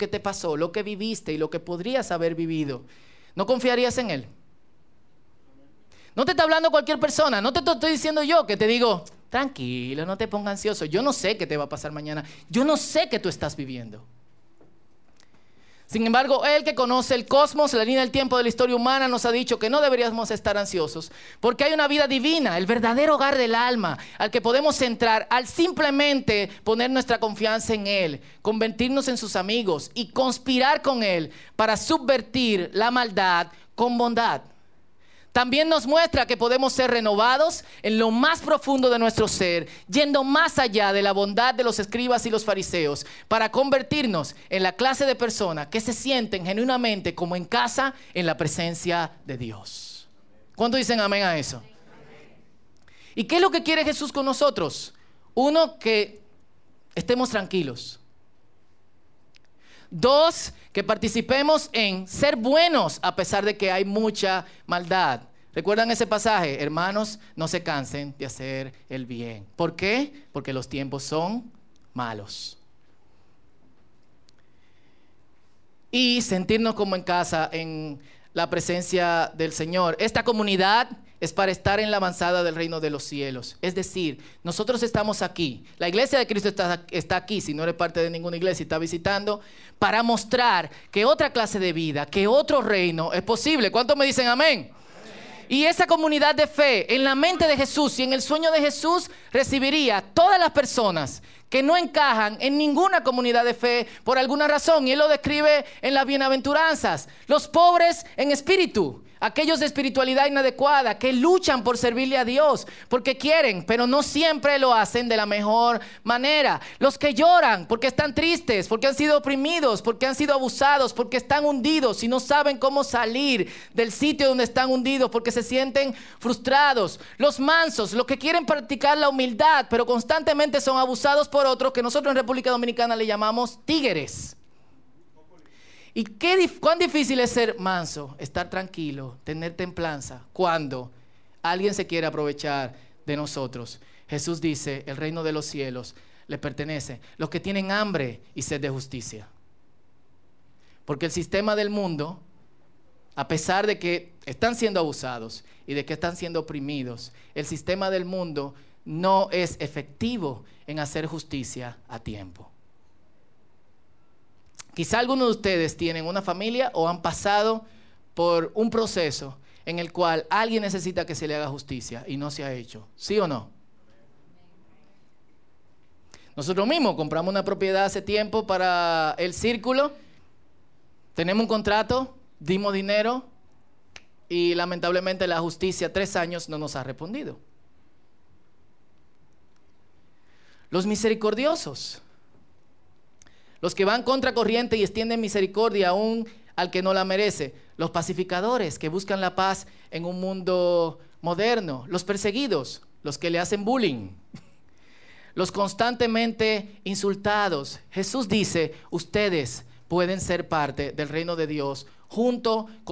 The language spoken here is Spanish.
que te pasó, lo que viviste y lo que podrías haber vivido, ¿no confiarías en Él? No te está hablando cualquier persona, no te estoy diciendo yo que te digo, tranquilo, no te pongas ansioso, yo no sé qué te va a pasar mañana, yo no sé qué tú estás viviendo. Sin embargo, Él que conoce el cosmos, la línea del tiempo de la historia humana, nos ha dicho que no deberíamos estar ansiosos, porque hay una vida divina, el verdadero hogar del alma, al que podemos entrar al simplemente poner nuestra confianza en Él, convertirnos en sus amigos y conspirar con Él para subvertir la maldad con bondad. También nos muestra que podemos ser renovados en lo más profundo de nuestro ser, yendo más allá de la bondad de los escribas y los fariseos, para convertirnos en la clase de personas que se sienten genuinamente como en casa en la presencia de Dios. ¿Cuánto dicen amén a eso? ¿Y qué es lo que quiere Jesús con nosotros? Uno, que estemos tranquilos. Dos, que participemos en ser buenos a pesar de que hay mucha maldad. ¿Recuerdan ese pasaje? Hermanos, no se cansen de hacer el bien. ¿Por qué? Porque los tiempos son malos. Y sentirnos como en casa, en la presencia del Señor. Esta comunidad es para estar en la avanzada del reino de los cielos. Es decir, nosotros estamos aquí. La iglesia de Cristo está, está, aquí, si no eres parte de ninguna iglesia y está visitando, para mostrar que otra clase de vida, que otro reino es posible. ¿Cuántos me dicen amén? Y esa comunidad de fe en la mente de Jesús y en el sueño de Jesús recibiría todas las personas que no encajan en ninguna comunidad de fe por alguna razón. Y él lo describe en las bienaventuranzas. Los pobres en espíritu aquellos de espiritualidad inadecuada que luchan por servirle a Dios, porque quieren, pero no siempre lo hacen de la mejor manera. Los que lloran porque están tristes, porque han sido oprimidos, porque han sido abusados, porque están hundidos y no saben cómo salir del sitio donde están hundidos, porque se sienten frustrados. Los mansos, los que quieren practicar la humildad, pero constantemente son abusados por otros que nosotros en República Dominicana le llamamos tigres. ¿Y qué, cuán difícil es ser manso, estar tranquilo, tener templanza cuando alguien se quiere aprovechar de nosotros? Jesús dice, el reino de los cielos le pertenece. Los que tienen hambre y sed de justicia. Porque el sistema del mundo, a pesar de que están siendo abusados y de que están siendo oprimidos, el sistema del mundo no es efectivo en hacer justicia a tiempo. Quizá algunos de ustedes tienen una familia o han pasado por un proceso en el cual alguien necesita que se le haga justicia y no se ha hecho. ¿Sí o no? Nosotros mismos compramos una propiedad hace tiempo para el círculo, tenemos un contrato, dimos dinero y lamentablemente la justicia tres años no nos ha respondido. Los misericordiosos los que van contra corriente y extienden misericordia aún al que no la merece, los pacificadores que buscan la paz en un mundo moderno, los perseguidos, los que le hacen bullying, los constantemente insultados. Jesús dice, ustedes pueden ser parte del reino de Dios junto con